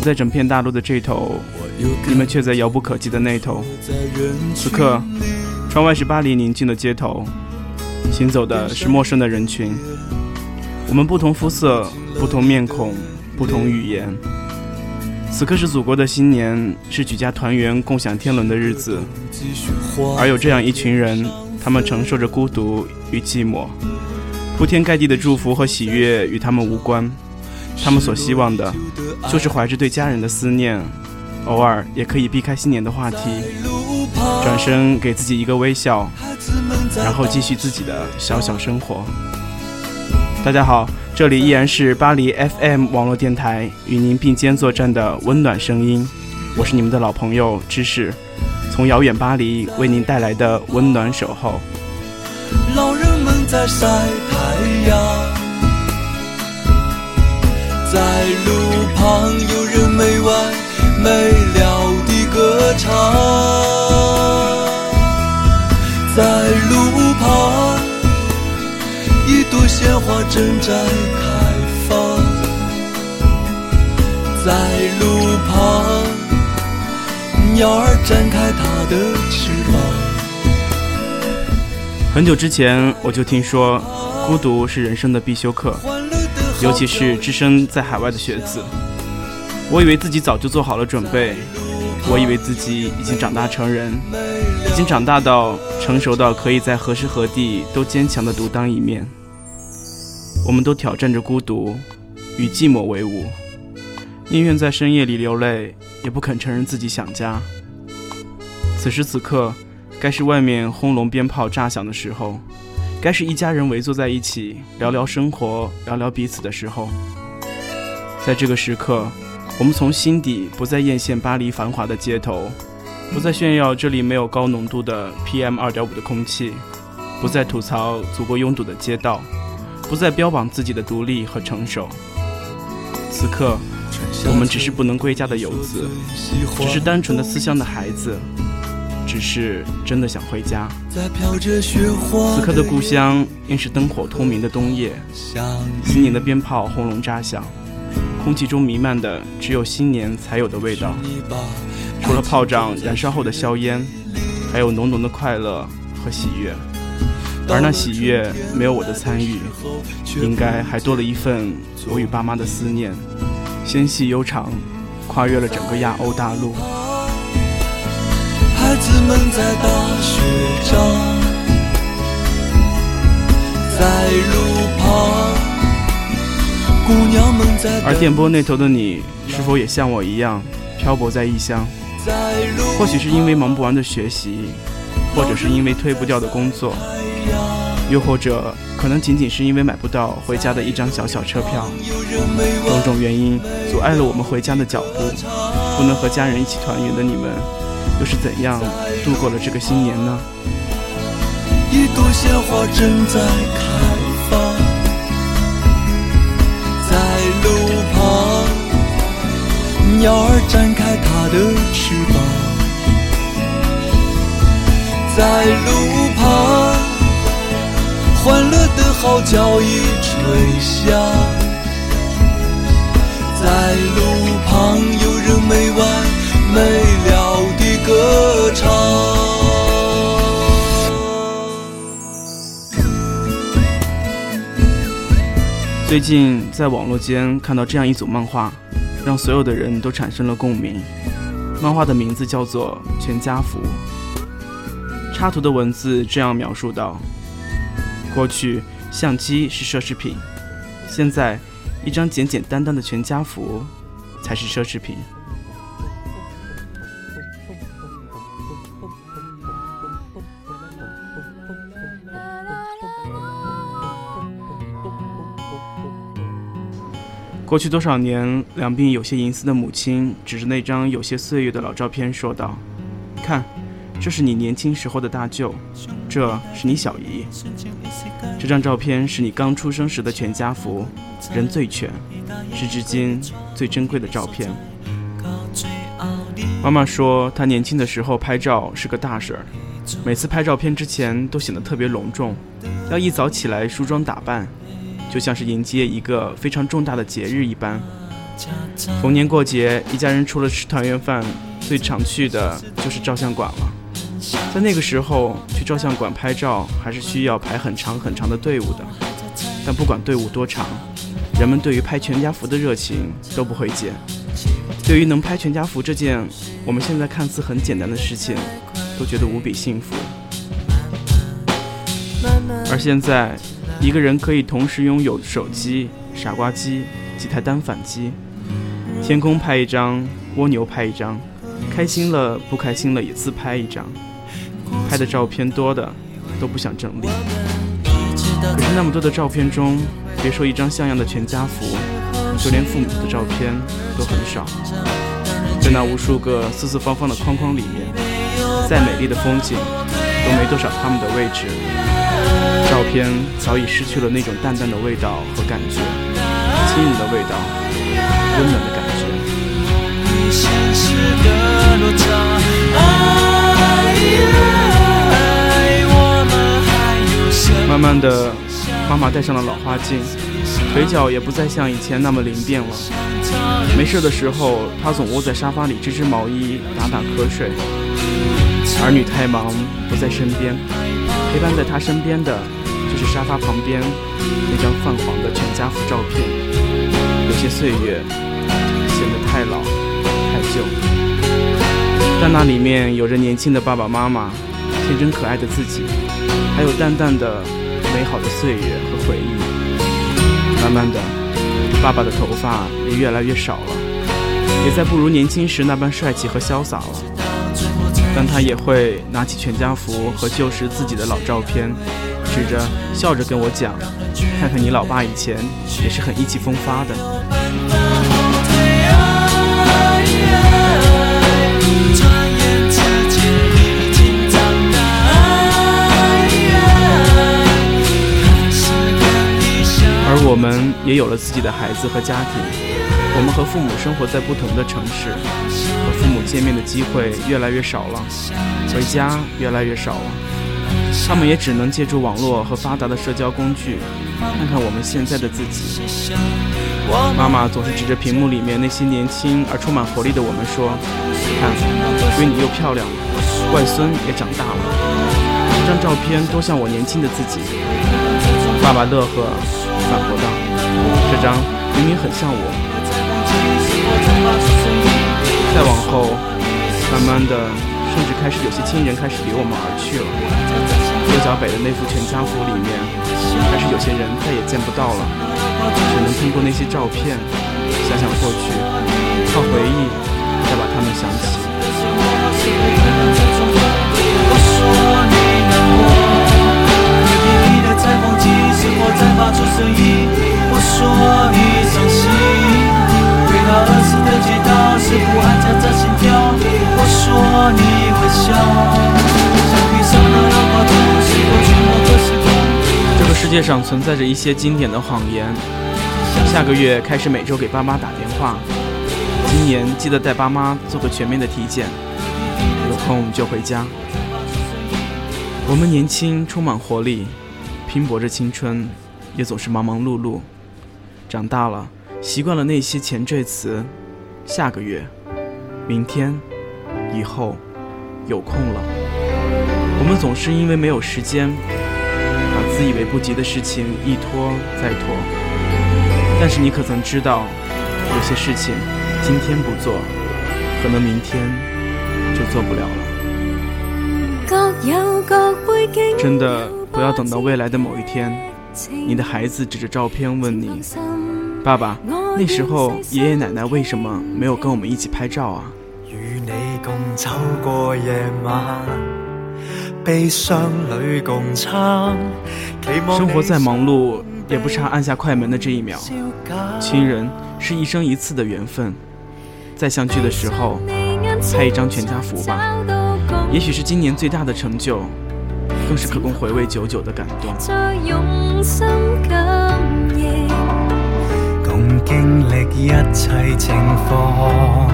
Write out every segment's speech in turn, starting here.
在整片大陆的这头，你们却在遥不可及的那头。此刻，窗外是巴黎宁静的街头，行走的是陌生的人群。我们不同肤色，不同面孔，不同语言。此刻是祖国的新年，是举家团圆、共享天伦的日子。而有这样一群人，他们承受着孤独与寂寞，铺天盖地的祝福和喜悦与他们无关。他们所希望的，就是怀着对家人的思念，偶尔也可以避开新年的话题，转身给自己一个微笑，然后继续自己的小小生活。大家好，这里依然是巴黎 FM 网络电台与您并肩作战的温暖声音，我是你们的老朋友知识，从遥远巴黎为您带来的温暖守候。老人们在晒太阳。在路旁，有人没完没了地歌唱。在路旁，一朵鲜花正在开放。在路旁，鸟儿展开它的翅膀。很久之前，我就听说，孤独是人生的必修课。尤其是置身在海外的学子，我以为自己早就做好了准备，我以为自己已经长大成人，已经长大到成熟到可以在何时何地都坚强的独当一面。我们都挑战着孤独，与寂寞为伍，宁愿在深夜里流泪，也不肯承认自己想家。此时此刻，该是外面轰隆鞭炮炸响的时候。该是一家人围坐在一起聊聊生活、聊聊彼此的时候。在这个时刻，我们从心底不再艳羡巴黎繁华的街头，不再炫耀这里没有高浓度的 PM 二点五的空气，不再吐槽祖国拥堵的街道，不再标榜自己的独立和成熟。此刻，我们只是不能归家的游子，只是单纯的思乡的孩子。只是真的想回家。此刻的故乡应是灯火通明的冬夜，新年的鞭炮轰隆炸响，空气中弥漫的只有新年才有的味道。除了炮仗燃烧后的硝烟，还有浓浓的快乐和喜悦。而那喜悦没有我的参与，应该还多了一份我与爸妈的思念。纤细悠长，跨越了整个亚欧大陆。孩子们在打雪仗，在路旁，姑娘们在。而电波那头的你，是否也像我一样漂泊在异乡？或许是因为忙不完的学习，或者是因为推不掉的工作，又或者可能仅仅是因为买不到回家的一张小小车票。种种原因阻碍了我们回家的脚步，不能和家人一起团圆的你们。又是怎样度过了这个新年呢？一朵鲜花正在开放，在路旁，鸟儿展开它的翅膀，在路旁，欢乐的号角已吹响，在路旁，有人没完没了。歌唱。最近在网络间看到这样一组漫画让所有的人都产生了共鸣。漫画的名字叫做全家福。插图的文字这样描述道过去相机是奢侈品现在一张简简单单的全家福才是奢侈品。过去多少年，两鬓有些银丝的母亲指着那张有些岁月的老照片说道：“看，这是你年轻时候的大舅，这是你小姨。这张照片是你刚出生时的全家福，人最全，是至今最珍贵的照片。”妈妈说，她年轻的时候拍照是个大事儿，每次拍照片之前都显得特别隆重，要一早起来梳妆打扮。就像是迎接一个非常重大的节日一般。逢年过节，一家人除了吃团圆饭，最常去的就是照相馆了。在那个时候，去照相馆拍照还是需要排很长很长的队伍的。但不管队伍多长，人们对于拍全家福的热情都不会减。对于能拍全家福这件我们现在看似很简单的事情，都觉得无比幸福。而现在。一个人可以同时拥有手机、傻瓜机、几台单反机，天空拍一张，蜗牛拍一张，开心了不开心了也自拍一张，拍的照片多的都不想整理。可是那么多的照片中，别说一张像样的全家福，就连父母的照片都很少。在那无数个四四方方的框框里面，再美丽的风景都没多少他们的位置。照片早已失去了那种淡淡的味道和感觉，轻盈的味道，温暖的感觉。慢慢的，妈妈戴上了老花镜，腿脚也不再像以前那么灵便了。没事的时候，她总窝在沙发里织织毛衣，打打瞌睡。儿女太忙，不在身边，陪伴在她身边的。沙发旁边那张泛黄的全家福照片，有些岁月显得太老太旧，但那里面有着年轻的爸爸妈妈，天真可爱的自己，还有淡淡的美好的岁月和回忆。慢慢的，爸爸的头发也越来越少了，也再不如年轻时那般帅气和潇洒了。但他也会拿起全家福和旧时自己的老照片。指着笑着跟我讲，看看你老爸以前也是很意气风发的。而我们也有了自己的孩子和家庭，我们和父母生活在不同的城市，和父母见面的机会越来越少了，回家越来越少了。他们也只能借助网络和发达的社交工具，看看我们现在的自己。妈妈总是指着屏幕里面那些年轻而充满活力的我们说：“看，闺女又漂亮了，外孙也长大了。这张照片多像我年轻的自己。”爸爸乐呵，反驳道：“这张明明很像我。”再往后，慢慢的。甚至开始有些亲人开始离我们而去了。右脚北的那幅全家福里面，开始有些人再也见不到了，只能通过那些照片，想想过去，靠回忆再把他们想起。说你会笑这个世界上存在着一些经典的谎言。下个月开始每周给爸妈打电话。今年记得带爸妈做个全面的体检。有空就回家。我们年轻，充满活力，拼搏着青春，也总是忙忙碌碌。长大了，习惯了那些前缀词。下个月，明天，以后，有空了。我们总是因为没有时间，把自以为不急的事情一拖再拖。但是你可曾知道，有些事情今天不做，可能明天就做不了了。真的不要等到未来的某一天，你的孩子指着照片问你：“爸爸，那时候爷爷奶奶为什么没有跟我们一起拍照啊？”走过夜晚，悲伤里共撑。生活再忙碌，也不差按下快门的这一秒。亲人是一生一次的缘分，再相聚的时候，拍一张全家福吧。也许是今年最大的成就，更是可供回味久久的感动。共经历一切情况，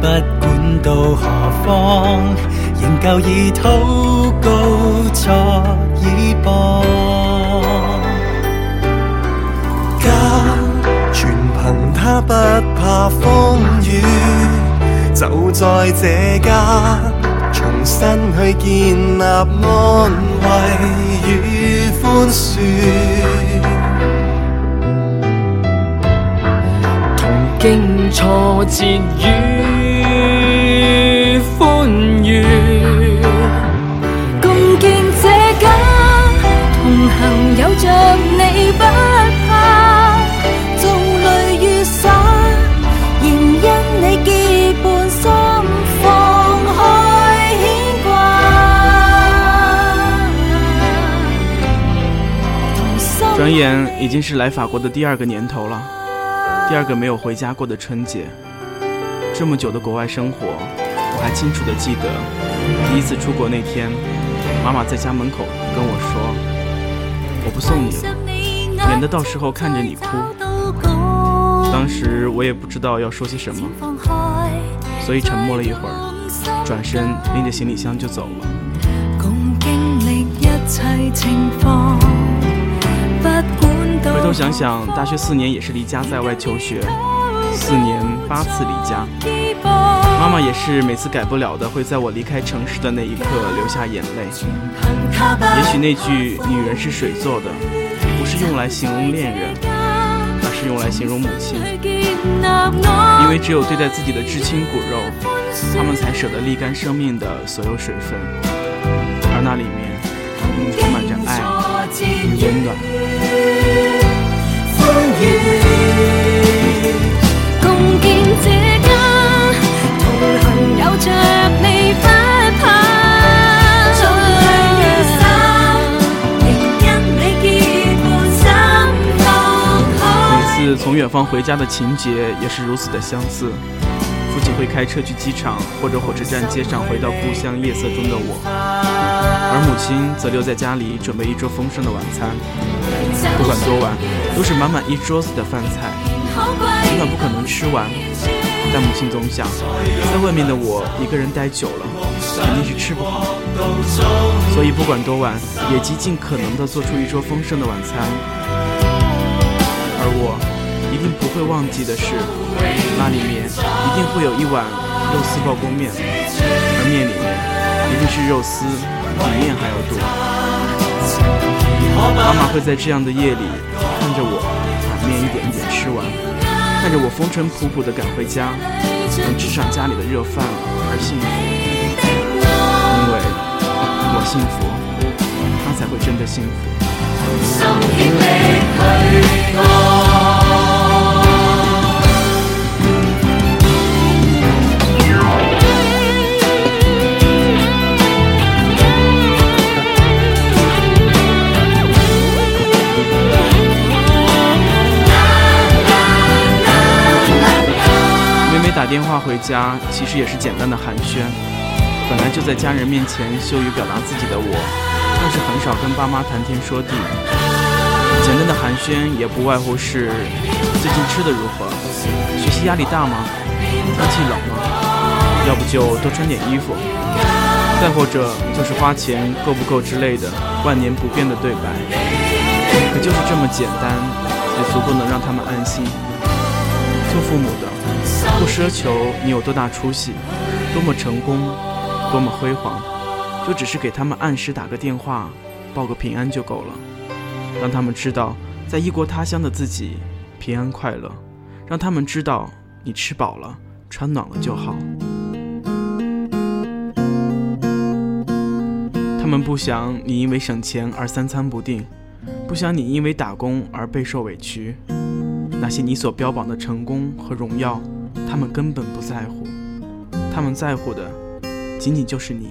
不到何方，仍旧以祷告作依傍。家全凭他不怕风雨，就在这家。重新去建立安慰与宽恕，同经挫折与转眼已经是来法国的第二个年头了，第二个没有回家过的春节。这么久的国外生活，我还清楚的记得，第一次出国那天，妈妈在家门口跟我说：“我不送你了，免得到时候看着你哭。”当时我也不知道要说些什么，所以沉默了一会儿，转身拎着行李箱就走了。回回头想想，大学四年也是离家在外求学，四年八次离家。妈妈也是每次改不了的，会在我离开城市的那一刻流下眼泪。也许那句“女人是水做的”，不是用来形容恋人，而是用来形容母亲。因为只有对待自己的至亲骨肉，他们才舍得沥干生命的所有水分，而那里面嗯充满着爱与温暖。每次从远方回家的情节也是如此的相似。父亲会开车去机场或者火车站接上回到故乡夜色中的我，而母亲则留在家里准备一桌丰盛的晚餐。不管多晚，都是满满一桌子的饭菜。尽管不可能吃完，但母亲总想，在外面的我一个人待久了，肯定是吃不好。所以不管多晚，也极尽可能的做出一桌丰盛的晚餐。而我一定不会忘记的是，那里面一定会有一碗肉丝爆锅面，而面里面一定是肉丝比面还要多。妈妈会在这样的夜里看着我把面一点一点吃完，看着我风尘仆仆的赶回家，能吃上家里的热饭而幸福。因为我幸福，她才会真的幸福。打电话回家其实也是简单的寒暄，本来就在家人面前羞于表达自己的我，更是很少跟爸妈谈天说地。简单的寒暄也不外乎是最近吃的如何，学习压力大吗？天气冷吗？要不就多穿点衣服。再或者就是花钱够不够之类的万年不变的对白。可就是这么简单，也足够能让他们安心。做父母的。不奢求你有多大出息，多么成功，多么辉煌，就只是给他们按时打个电话，报个平安就够了，让他们知道，在异国他乡的自己平安快乐，让他们知道你吃饱了、穿暖了就好。他们不想你因为省钱而三餐不定，不想你因为打工而备受委屈。那些你所标榜的成功和荣耀，他们根本不在乎。他们在乎的，仅仅就是你，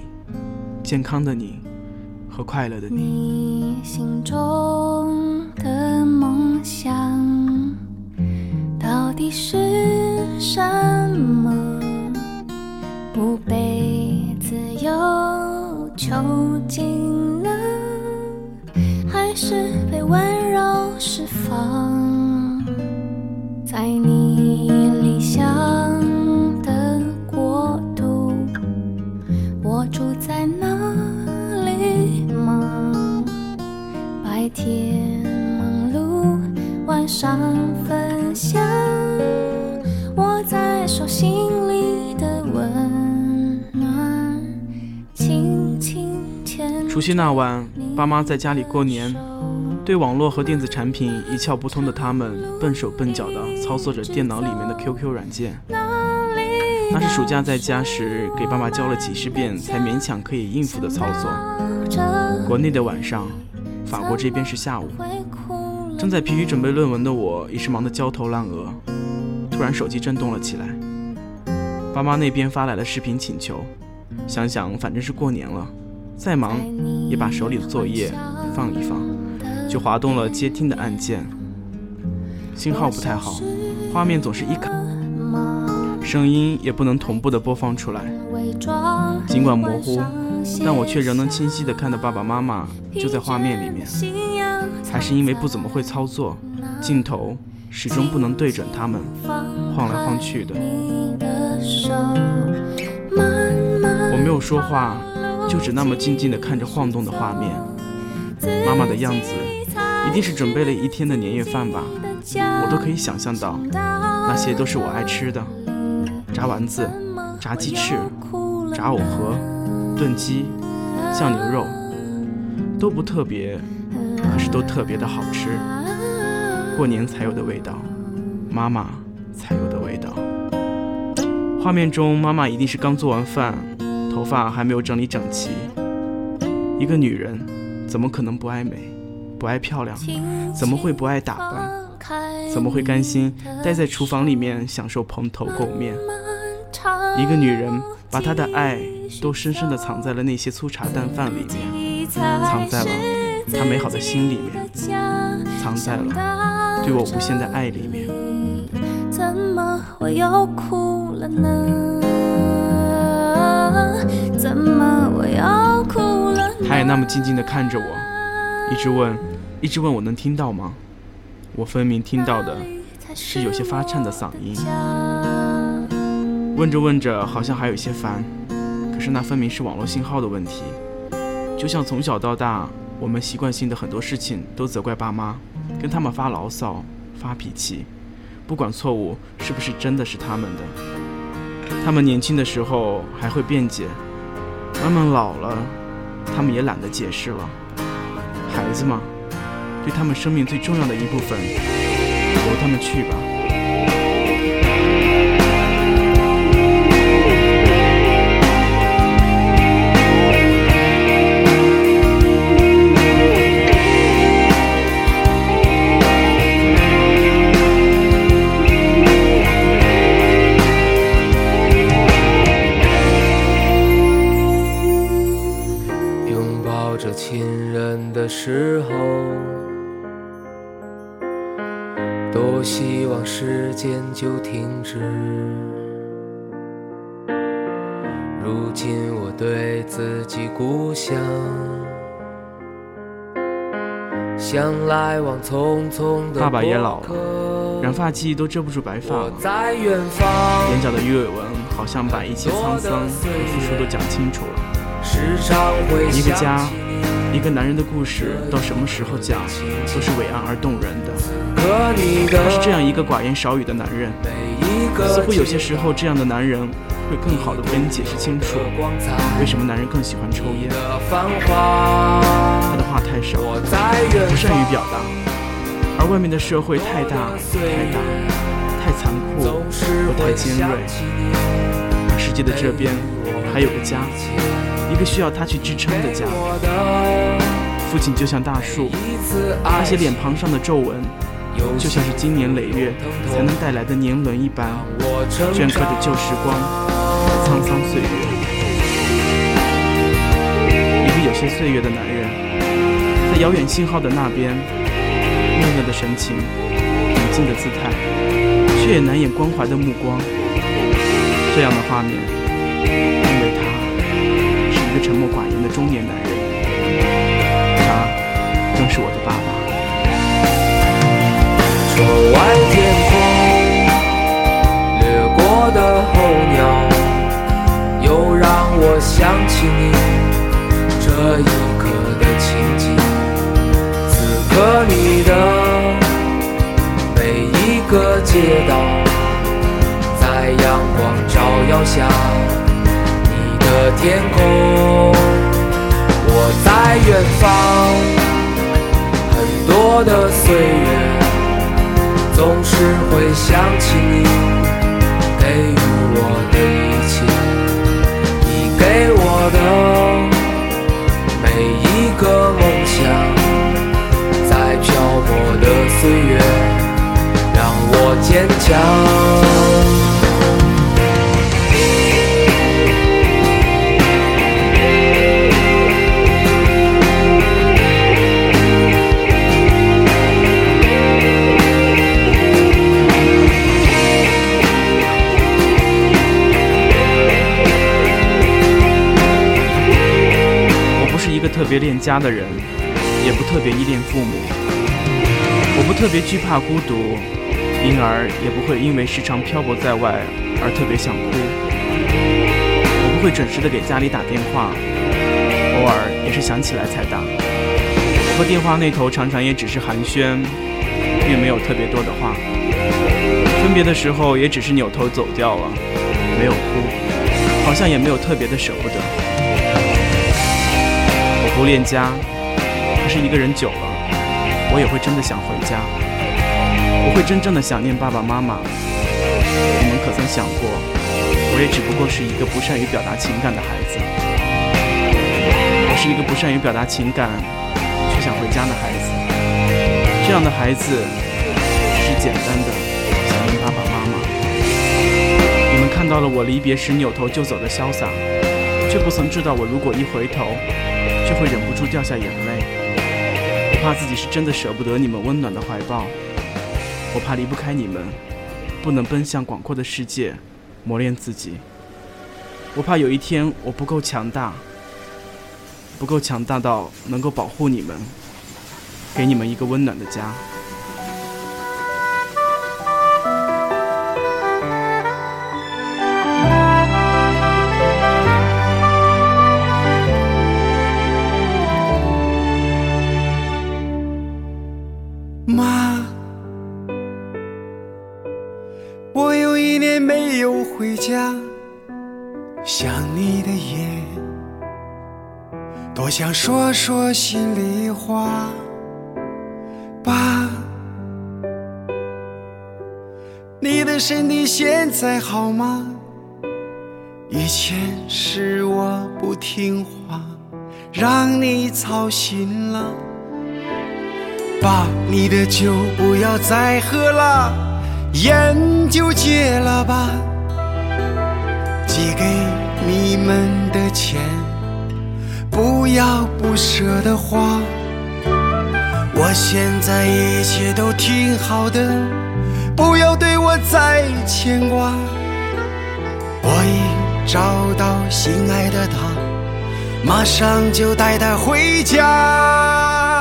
健康的你和快乐的你。你心中的梦想到底是什么？不被自由囚禁呢，还是被温柔释放？在你理想的国度，我住在哪里吗？白天忙碌，晚上分享握在手心里的温暖，轻轻牵除夕那晚，爸妈在家里过年，对网络和电子产品一窍不通的他们，笨手笨脚地操作着电脑里面的 QQ 软件。那是暑假在家时给爸妈教了几十遍才勉强可以应付的操作。国内的晚上，法国这边是下午，正在疲于准备论文的我，已是忙得焦头烂额。突然手机震动了起来，爸妈那边发来了视频请求。想想反正是过年了，再忙也把手里的作业放一放，就滑动了接听的按键。信号不太好，画面总是一卡，声音也不能同步的播放出来。尽管模糊，但我却仍能清晰的看到爸爸妈妈就在画面里面。还是因为不怎么会操作，镜头始终不能对准他们，晃来晃去的。我没有说话，就只那么静静的看着晃动的画面。妈妈的样子，一定是准备了一天的年夜饭吧？我都可以想象到，那些都是我爱吃的：炸丸子、炸鸡翅、炸藕盒、炖鸡、酱牛肉，都不特别，可是都特别的好吃。过年才有的味道，妈妈才有的味道。画面中，妈妈一定是刚做完饭，头发还没有整理整齐。一个女人，怎么可能不爱美，不爱漂亮？怎么会不爱打扮？怎么会甘心待在厨房里面享受蓬头垢面？一个女人，把她的爱都深深地藏在了那些粗茶淡饭里面，藏在了她美好的心里面，藏在了对我无限的爱里面。怎么我又哭了呢？怎么我又他？也那么静静地看着我，一直问，一直问我能听到吗？我分明听到的是有些发颤的嗓音。问着问着，好像还有些烦，可是那分明是网络信号的问题。就像从小到大，我们习惯性的很多事情都责怪爸妈，跟他们发牢骚、发脾气，不管错误是不是真的是他们的。他们年轻的时候还会辩解，慢慢老了，他们也懒得解释了。孩子嘛，对他们生命最重要的一部分，由他们去吧。的时候，多希望时间就停止。如今我对自己故乡，像来往匆匆的爸爸也老了染发剂都遮不住白发在远方，眼角的鱼尾纹好像把一切沧桑和付出都讲清楚了。时常会一个家一个男人的故事到什么时候讲都是伟岸而动人的。他是这样一个寡言少语的男人，似乎有些时候这样的男人会更好的为你解释清楚为什么男人更喜欢抽烟。他的话太少，不善于表达，而外面的社会太大太大，太残酷又太尖锐。而世界的这边还有个家，一个需要他去支撑的家。父亲就像大树，那些脸庞上的皱纹，就像是经年累月才能带来的年轮一般，镌刻着旧时光和沧桑岁月。一个有些岁月的男人，在遥远信号的那边，木讷的神情，平静的姿态，却也难掩关怀的目光。这样的画面，一个沉默寡言的中年男人，他正是我的爸爸。窗外天空掠过的候鸟，又让我想起你这一刻的情景。此刻你的每一个街道，在阳光照耀下，天空，我在远方，很多的岁月。总是会想起你给予我的一切，你给我的每一个梦想，在漂泊的岁月让我坚强。别恋家的人，也不特别依恋父母。我不特别惧怕孤独，因而也不会因为时常漂泊在外而特别想哭。我不会准时的给家里打电话，偶尔也是想起来才打。我和电话那头常常也只是寒暄，并没有特别多的话。分别的时候也只是扭头走掉了，没有哭，好像也没有特别的舍不得。不恋家，可是一个人久了，我也会真的想回家。我会真正的想念爸爸妈妈。你们可曾想过，我也只不过是一个不善于表达情感的孩子。我是一个不善于表达情感，却想回家的孩子。这样的孩子，只是简单的想念爸爸妈妈。你们看到了我离别时扭头就走的潇洒，却不曾知道我如果一回头。就会忍不住掉下眼泪。我怕自己是真的舍不得你们温暖的怀抱，我怕离不开你们，不能奔向广阔的世界，磨练自己。我怕有一天我不够强大，不够强大到能够保护你们，给你们一个温暖的家。妈我有一年没有回家想你的夜多想说说心里话。爸你的身体现在好吗？以前是我不听话让你操心了。爸，你的酒不要再喝了，烟就戒了吧。寄给你们的钱。不要不舍得花，我现在一切都挺好的，不要对我再牵挂。我已找到心爱的他，马上就带他回家。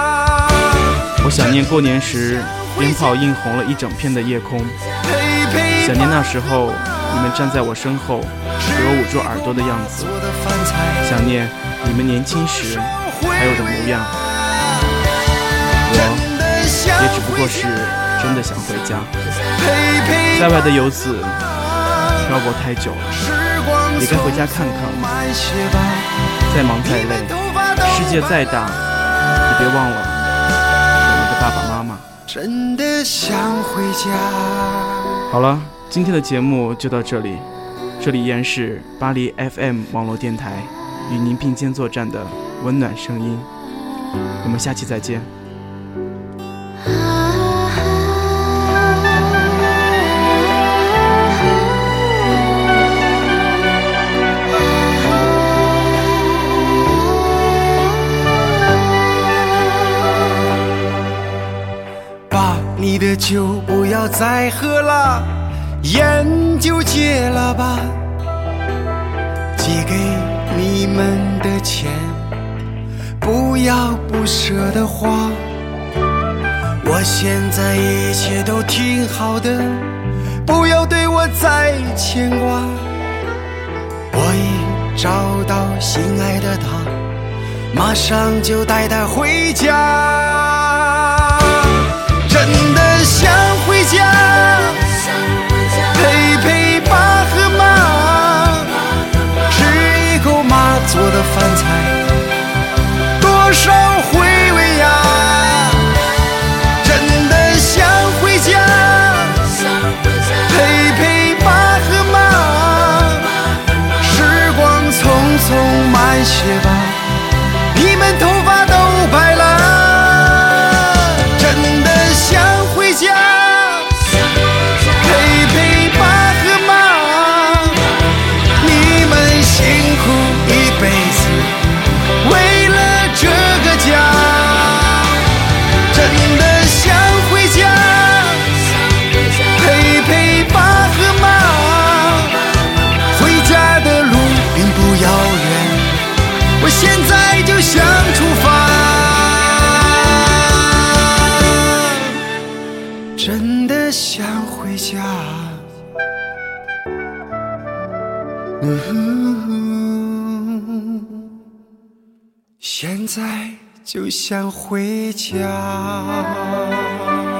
我想念过年时鞭炮映红了一整片的夜空，想念那时候你们站在我身后，给我捂住耳朵的样子，想念。你们年轻时还有的模样，我也只不过是真的想回家。在外的游子漂泊太久了，也该回家看看。再忙再累，世界再大，也别忘了。真的想回家。好了，今天的节目就到这里，这里依然是巴黎 FM 网络电台与您并肩作战的温暖声音，我们下期再见。再喝了，烟就戒了吧。寄给你们的钱，不要不舍得花。我现在一切都挺好的，不要对我再牵挂。我已找到心爱的她，马上就带她回家。真的想回家，陪陪爸和妈，吃一口妈做的饭菜，回家，嗯，现在就想回家。